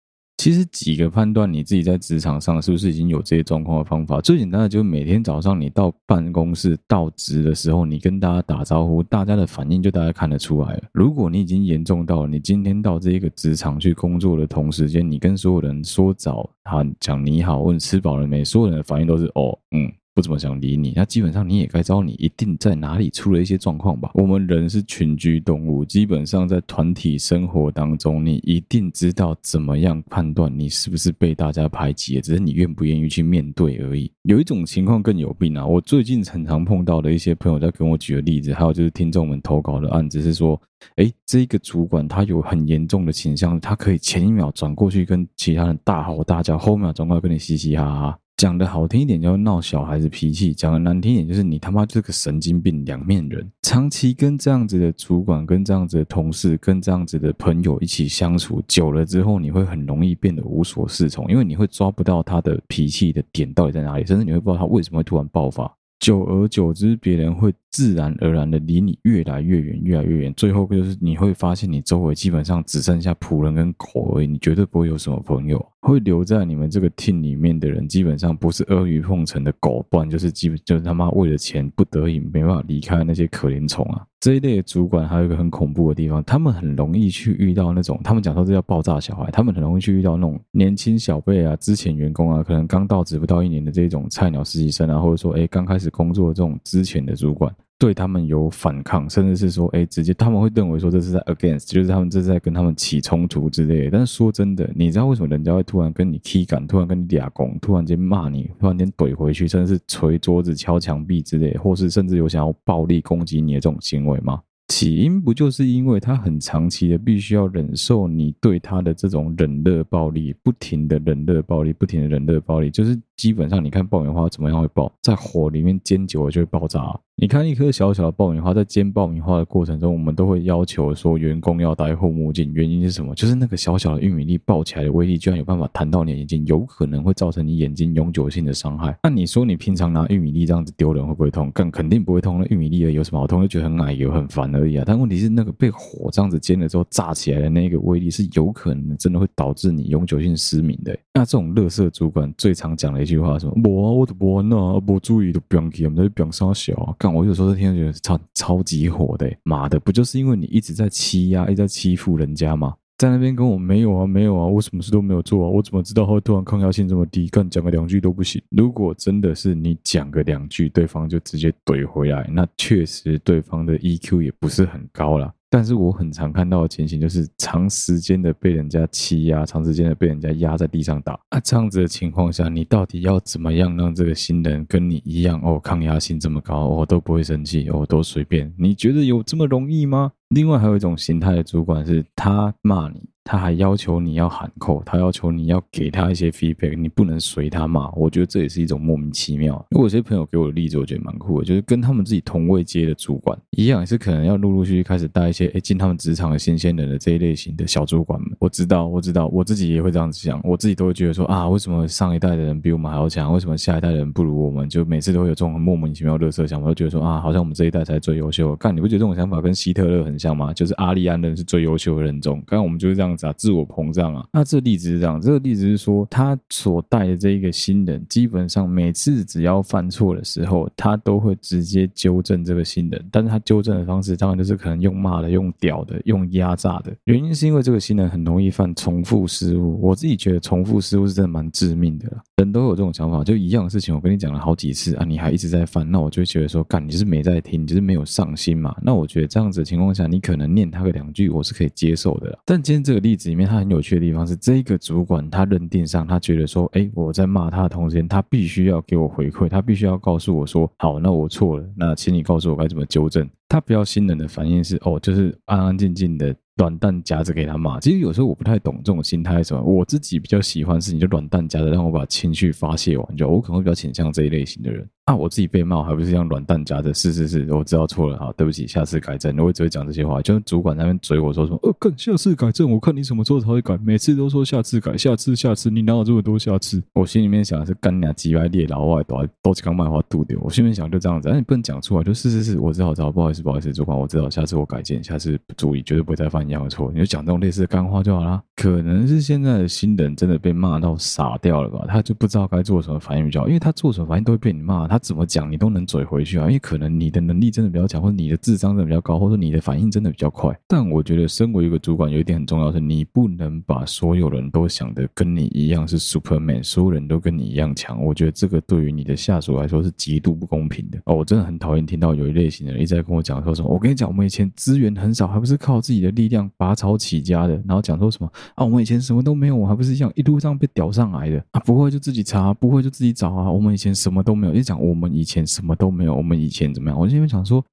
其实几个判断你自己在职场上是不是已经有这些状况的方法，最简单的就是每天早上你到办公室到职的时候，你跟大家打招呼，大家的反应就大家看得出来了。如果你已经严重到了你今天到这一个职场去工作的同时间，你跟所有人说早，他讲你好，问吃饱了没，所有人的反应都是哦，嗯。不怎么想理你，那基本上你也该知道你一定在哪里出了一些状况吧？我们人是群居动物，基本上在团体生活当中，你一定知道怎么样判断你是不是被大家排挤，只是你愿不愿意去面对而已。有一种情况更有病啊！我最近很常碰到的一些朋友在跟我举的例子，还有就是听众们投稿的案子是说，诶，这个主管他有很严重的倾向，他可以前一秒转过去跟其他人大吼大叫，后一秒转过来跟你嘻嘻哈哈。讲的好听一点叫闹小孩子脾气，讲的难听一点就是你他妈就是个神经病，两面人。长期跟这样子的主管、跟这样子的同事、跟这样子的朋友一起相处久了之后，你会很容易变得无所适从，因为你会抓不到他的脾气的点到底在哪里，甚至你会不知道他为什么会突然爆发。久而久之，别人会自然而然的离你越来越远，越来越远。最后就是你会发现，你周围基本上只剩下仆人跟狗而已，你绝对不会有什么朋友。会留在你们这个 team 里面的人，基本上不是阿谀奉承的狗，不然就是基本就是他妈为了钱不得已没办法离开那些可怜虫啊！这一类的主管还有一个很恐怖的地方，他们很容易去遇到那种，他们讲说这叫爆炸小孩，他们很容易去遇到那种年轻小辈啊、之前员工啊，可能刚到职不到一年的这种菜鸟实习生啊，或者说诶刚开始工作的这种之前的主管。对他们有反抗，甚至是说，哎，直接他们会认为说这是在 against，就是他们这是在跟他们起冲突之类。但是说真的，你知道为什么人家会突然跟你踢感，突然跟你俩攻，突然间骂你，突然间怼回去，甚至是捶桌子、敲墙壁之类，或是甚至有想要暴力攻击你的这种行为吗？起因不就是因为他很长期的必须要忍受你对他的这种冷热暴力，不停的冷热暴力，不停的冷热暴力，就是基本上你看爆米花怎么样会爆，在火里面煎久了就会爆炸。你看一颗小小的爆米花，在煎爆米花的过程中，我们都会要求说员工要戴护目镜，原因是什么？就是那个小小的玉米粒爆起来的威力，居然有办法弹到你的眼睛，有可能会造成你眼睛永久性的伤害。那你说你平常拿玉米粒这样子丢人会不会痛？更肯定不会痛。那玉米粒有什么好痛？就觉得很矮油、很烦而已啊。但问题是，那个被火这样子煎了之后炸起来的那个威力，是有可能真的会导致你永久性失明的。那这种乐色主管最常讲的一句话是什么？我啊，我都不玩啊，不注意都不要去，我们在这边杀小啊。我有时候听到觉得超超级火的，妈的，不就是因为你一直在欺压，一直在欺负人家吗？在那边跟我没有啊，没有啊，我什么事都没有做啊，我怎么知道他会突然抗压性这么低？干讲个两句都不行。如果真的是你讲个两句，对方就直接怼回来，那确实对方的 EQ 也不是很高了。但是我很常看到的情形就是长时间的被人家欺压，长时间的被人家压在地上打。啊，这样子的情况下，你到底要怎么样让这个新人跟你一样哦，抗压性这么高，我、都不会生气，我、都随便？你觉得有这么容易吗？另外还有一种形态的主管是，他骂你。他还要求你要喊扣，他要求你要给他一些 feedback，你不能随他骂。我觉得这也是一种莫名其妙。如果有些朋友给我的例子，我觉得蛮酷的，就是跟他们自己同位阶的主管一样，也是可能要陆陆续续开始带一些诶进他们职场的新鲜人的这一类型的小主管们。我知道，我知道，我自己也会这样子想，我自己都会觉得说啊，为什么上一代的人比我们还要强？为什么下一代的人不如我们？就每次都会有这种很莫名其妙的垃圾想法，都觉得说啊，好像我们这一代才最优秀。干，你不觉得这种想法跟希特勒很像吗？就是阿利安人是最优秀的人种。刚刚我们就是这样子啊，自我膨胀啊。那这个例子是这样，这个例子是说，他所带的这一个新人，基本上每次只要犯错的时候，他都会直接纠正这个新人。但是他纠正的方式，当然就是可能用骂的、用屌的、用压榨的。原因是因为这个新人很容易犯重复失误。我自己觉得重复失误是真的蛮致命的啦。人都有这种想法，就一样的事情，我跟你讲了好几次啊，你还一直在犯，那我就觉得说，干，你是没在听，你就是没有上心嘛。那我觉得这样子情况下，你可能念他个两句，我是可以接受的啦。但今天这个例例子里面，他很有趣的地方是，这个主管他认定上，他觉得说，哎，我在骂他的同时间，他必须要给我回馈，他必须要告诉我说，好，那我错了，那请你告诉我该怎么纠正。他比较心冷的反应是，哦，就是安安静静的。软蛋夹着给他骂，其实有时候我不太懂这种心态是什么。我自己比较喜欢是，你就软蛋夹着让我把情绪发泄完，就我可能会比较倾向这一类型的人。那、啊、我自己被骂，还不是这样软蛋夹着？是是是，我知道错了，好，对不起，下次改正。我只会讲这些话，就是主管那边嘴我说什么，呃，干，下次改正，我看你什么时候才会改，每次都说下次改，下次下次，你哪有这么多下次？我心里面想的是干娘鸡歪裂，老外都都是刚卖话肚丢。我心里面想就这样子，那、你不能讲出来，就是是是，我知道，知道，不好意思，不好意思，主管，我知道，下次我改进，下次注意，绝对不会再犯一样的错。你就讲这种类似的干话就好啦。可能是现在的新人真的被骂到傻掉了吧？他就不知道该做什么反应比较好，因为他做什么反应都会被你骂，他怎么讲你都能。嘴回去啊，因为可能你的能力真的比较强，或者你的智商真的比较高，或者你的反应真的比较快。但我觉得，身为一个主管，有一点很重要是，你不能把所有人都想的跟你一样是 Superman，所有人都跟你一样强。我觉得这个对于你的下属来说是极度不公平的。哦，我真的很讨厌听到有一类型的人一直在跟我讲说什么，我跟你讲，我们以前资源很少，还不是靠自己的力量拔草起家的。然后讲说什么啊，我们以前什么都没有，我还不是一样一路上被屌上来的啊？不会就自己查，不会就自己找啊。我们以前什么都没有，就讲我们以前什么都没有，我们以。前怎么样？我就因为想说。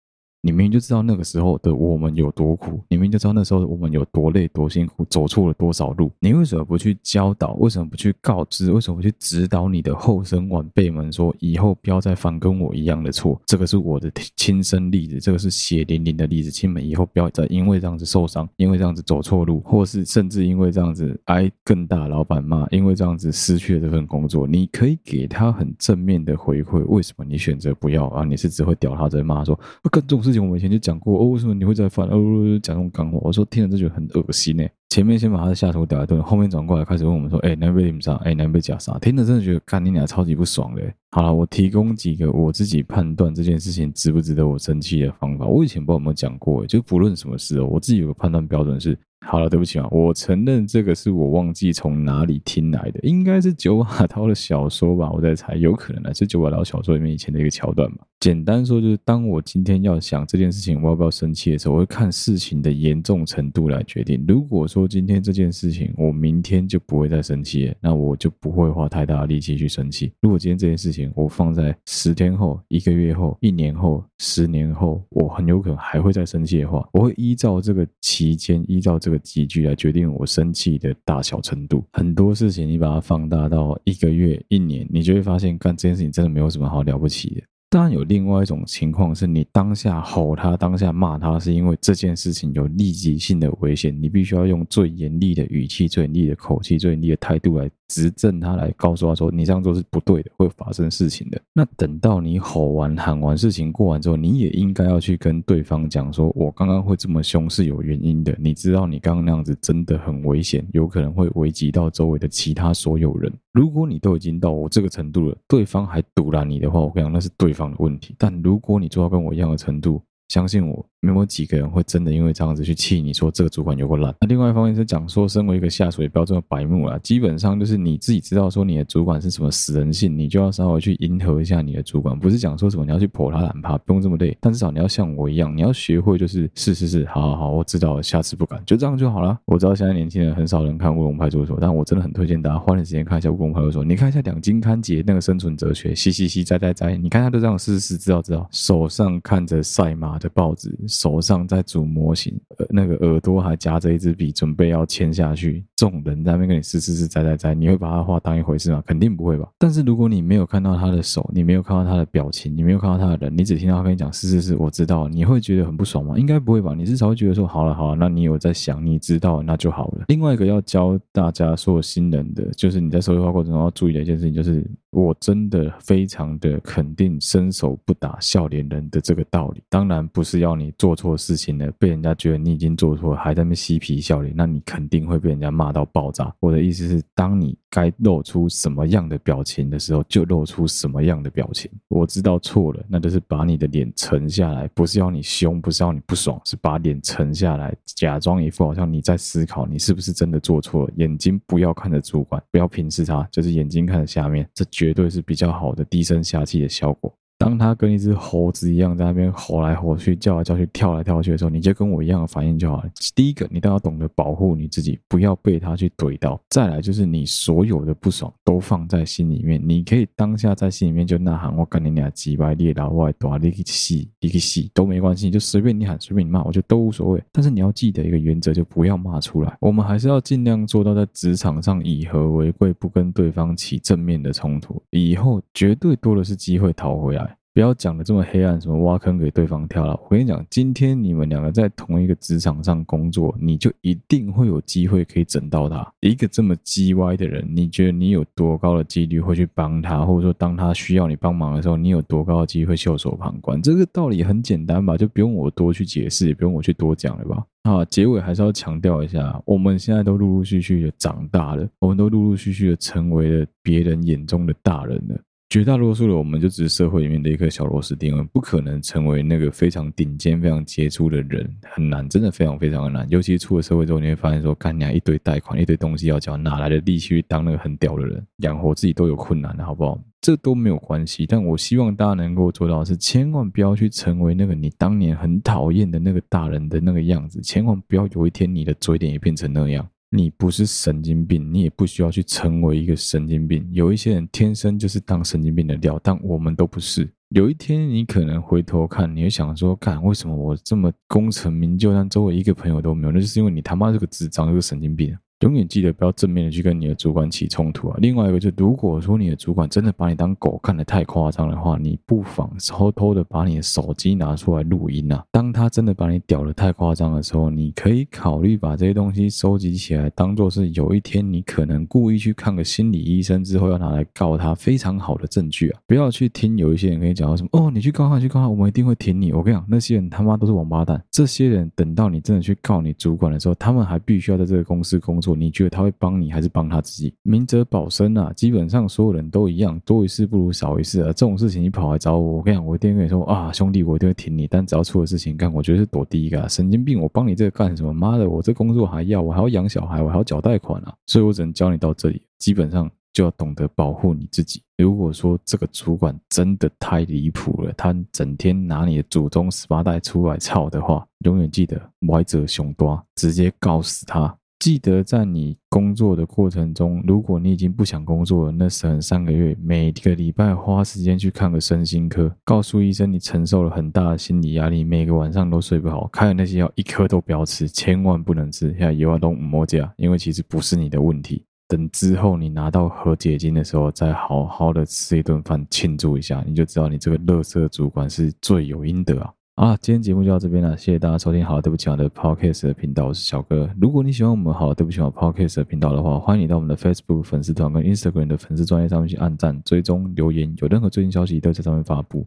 你明明就知道那个时候的我们有多苦，你明明就知道那时候的我们有多累、多辛苦，走错了多少路。你为什么不去教导？为什么不去告知？为什么不去指导你的后生晚辈们说，以后不要再犯跟我一样的错？这个是我的亲身例子，这个是血淋淋的例子。亲们以后不要再因为这样子受伤，因为这样子走错路，或是甚至因为这样子挨更大老板骂，因为这样子失去了这份工作。你可以给他很正面的回馈，为什么你选择不要啊？你是只会屌他在骂说，干这种事我们以前就讲过。哦，为什么你会在翻？哦，讲这种干话，我说听了这就很恶心呢。前面先把他的下属屌一顿，后面转过来开始问我们说：“哎，南北怎么上？哎，南北假杀？”听着真的觉得干你俩超级不爽的。[LAUGHS] 好了，我提供几个我自己判断这件事情值不值得我生气的方法。我以前不知道有没有讲过，就不论什么事哦，我自己有个判断标准是：好了，对不起啊，我承认这个是我忘记从哪里听来的，应该是九把刀的小说吧，我在猜，有可能呢，是九把刀小说里面以前的一个桥段嘛。简单说就是，当我今天要想这件事情我要不要生气的时候，我会看事情的严重程度来决定。如果说说今天这件事情我明天就不会再生气，那我就不会花太大的力气去生气。如果今天这件事情我放在十天后、一个月后、一年后、十年后，我很有可能还会再生气的话，我会依照这个期间、依照这个级距来决定我生气的大小程度。很多事情你把它放大到一个月、一年，你就会发现干这件事情真的没有什么好了不起的。当然有另外一种情况，是你当下吼他，当下骂他，是因为这件事情有立即性的危险，你必须要用最严厉的语气、最严厉的口气、最严厉的态度来指正他，来告诉他说你这样做是不对的，会发生事情的。那等到你吼完、喊完，事情过完之后，你也应该要去跟对方讲说，我刚刚会这么凶是有原因的。你知道你刚刚那样子真的很危险，有可能会危及到周围的其他所有人。如果你都已经到我这个程度了，对方还阻拦你的话，我跟你讲，那是对方的问题。但如果你做到跟我一样的程度，相信我，没有几个人会真的因为这样子去气你说这个主管有够烂。那另外一方面是讲说，身为一个下属也不要这么白目啦。基本上就是你自己知道说你的主管是什么死人性，你就要稍微去迎合一下你的主管。不是讲说什么你要去泼他懒趴，不用这么累。但至少你要像我一样，你要学会就是是是是，好好好，我知道了，下次不敢，就这样就好了。我知道现在年轻人很少人看乌龙派出所，但我真的很推荐大家花点时间看一下乌龙派出所。你看一下两金勘吉那个生存哲学，嘻嘻嘻，哉哉哉，你看他都这样试试知道知道，手上看着赛马。的报纸，手上在组模型，呃，那个耳朵还夹着一支笔，准备要签下去。这种人在那边跟你撕撕撕摘摘摘，你会把他话当一回事吗？肯定不会吧。但是如果你没有看到他的手，你没有看到他的表情，你没有看到他的人，你只听到他跟你讲是是是，我知道，你会觉得很不爽吗？应该不会吧。你至少会觉得说，好了好了，那你有在想，你知道那就好了。另外一个要教大家所有新人的，就是你在社会化过程中要注意的一件事情，就是我真的非常的肯定伸手不打笑脸人的这个道理。当然不是要你做错事情了，被人家觉得你已经做错了，还在那边嬉皮笑脸，那你肯定会被人家骂到爆炸。我的意思是，当你该露出什么样的表情的时候，就露出什么样的表情。我知道错了，那就是把你的脸沉下来，不是要你凶，不是要你不爽，是把脸沉下来，假装一副好像你在思考，你是不是真的做错了。眼睛不要看着主管，不要平视他，就是眼睛看着下面，这绝对是比较好的低声下气的效果。当他跟一只猴子一样在那边吼来吼去、叫来叫去、跳来跳去的时候，你就跟我一样的反应就好了。第一个，你都要懂得保护你自己，不要被他去怼到。再来就是你所有的不爽都放在心里面，你可以当下在心里面就呐喊：“我跟你俩鸡巴裂了，我多你个戏，你个戏都没关系，就随便你喊，随便你骂，我觉得都无所谓。但是你要记得一个原则，就不要骂出来。我们还是要尽量做到在职场上以和为贵，不跟对方起正面的冲突，以后绝对多的是机会逃回来。不要讲的这么黑暗，什么挖坑给对方跳了。我跟你讲，今天你们两个在同一个职场上工作，你就一定会有机会可以整到他。一个这么鸡歪的人，你觉得你有多高的几率会去帮他，或者说当他需要你帮忙的时候，你有多高的机会袖手旁观？这个道理很简单吧，就不用我多去解释，也不用我去多讲了吧。啊，结尾还是要强调一下，我们现在都陆陆续续的长大了，我们都陆陆续续的成为了别人眼中的大人了。绝大多数的我们就只是社会里面的一颗小螺丝钉，不可能成为那个非常顶尖、非常杰出的人，很难，真的非常非常的难。尤其出了社会之后，你会发现说，干娘一堆贷款、一堆东西要交，哪来的力气去当那个很屌的人？养活自己都有困难的，好不好？这都没有关系。但我希望大家能够做到的是，千万不要去成为那个你当年很讨厌的那个大人的那个样子，千万不要有一天你的嘴脸也变成那样。你不是神经病，你也不需要去成为一个神经病。有一些人天生就是当神经病的料，但我们都不是。有一天你可能回头看，你会想说：“干，为什么我这么功成名就，但周围一个朋友都没有？”那就是因为你他妈是个智障，是个神经病。永远记得不要正面的去跟你的主管起冲突啊！另外一个就是，如果说你的主管真的把你当狗看得太夸张的话，你不妨偷偷的把你的手机拿出来录音啊！当他真的把你屌得太夸张的时候，你可以考虑把这些东西收集起来，当做是有一天你可能故意去看个心理医生之后要拿来告他非常好的证据啊！不要去听有一些人跟你讲到什么哦，你去告他，去告他，我们一定会挺你。我跟你讲，那些人他妈都是王八蛋！这些人等到你真的去告你主管的时候，他们还必须要在这个公司工作。你觉得他会帮你还是帮他自己？明哲保身啊！基本上所有人都一样，多一事不如少一事啊！这种事情你跑来找我，我跟你讲，我一定跟你说啊，兄弟，我一定会挺你。但只要出了事情干，我觉得是躲第一个！神经病！我帮你这个干什么？妈的，我这工作还要，我还要养小孩，我还要缴贷款啊！所以我只能教你到这里。基本上就要懂得保护你自己。如果说这个主管真的太离谱了，他整天拿你的祖宗十八代出来操的话，永远记得歪者凶多，直接告死他。记得在你工作的过程中，如果你已经不想工作了，那剩三个月，每个礼拜花时间去看个身心科，告诉医生你承受了很大的心理压力，每个晚上都睡不好，开的那些药一颗都不要吃，千万不能吃，现在有啊都唔摸价，因为其实不是你的问题。等之后你拿到和解金的时候，再好好的吃一顿饭庆祝一下，你就知道你这个乐色主管是罪有应得啊。啊，今天节目就到这边了，谢谢大家收听。好，对不起，我的 Podcast 的频道，我是小哥。如果你喜欢我们好，对不起，我 Podcast 的频道的话，欢迎你到我们的 Facebook 粉丝团跟 Instagram 的粉丝专页上面去按赞、追踪、留言，有任何最新消息都在上面发布。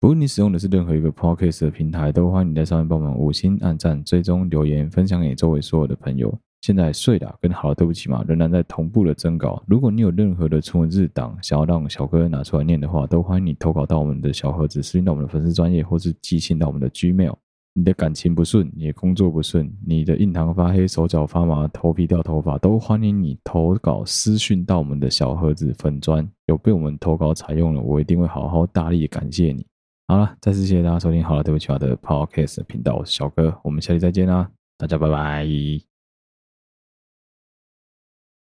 不论你使用的是任何一个 Podcast 的平台，都欢迎你在上面帮我们五星按赞、追踪、留言，分享给周围所有的朋友。现在睡了，跟好了对不起嘛，仍然在同步的征稿。如果你有任何的纯文字档想要让小哥拿出来念的话，都欢迎你投稿到我们的小盒子，私信到我们的粉丝专业，或是寄信到我们的 Gmail。你的感情不顺，你的工作不顺，你的印堂发黑、手脚发麻、头皮掉头发，都欢迎你投稿私讯到我们的小盒子粉砖。有被我们投稿采用了，我一定会好好大力感谢你。好了，再次谢谢大家收听好了对不起嘛的 Podcast 频道，我是小哥，我们下期再见啦，大家拜拜。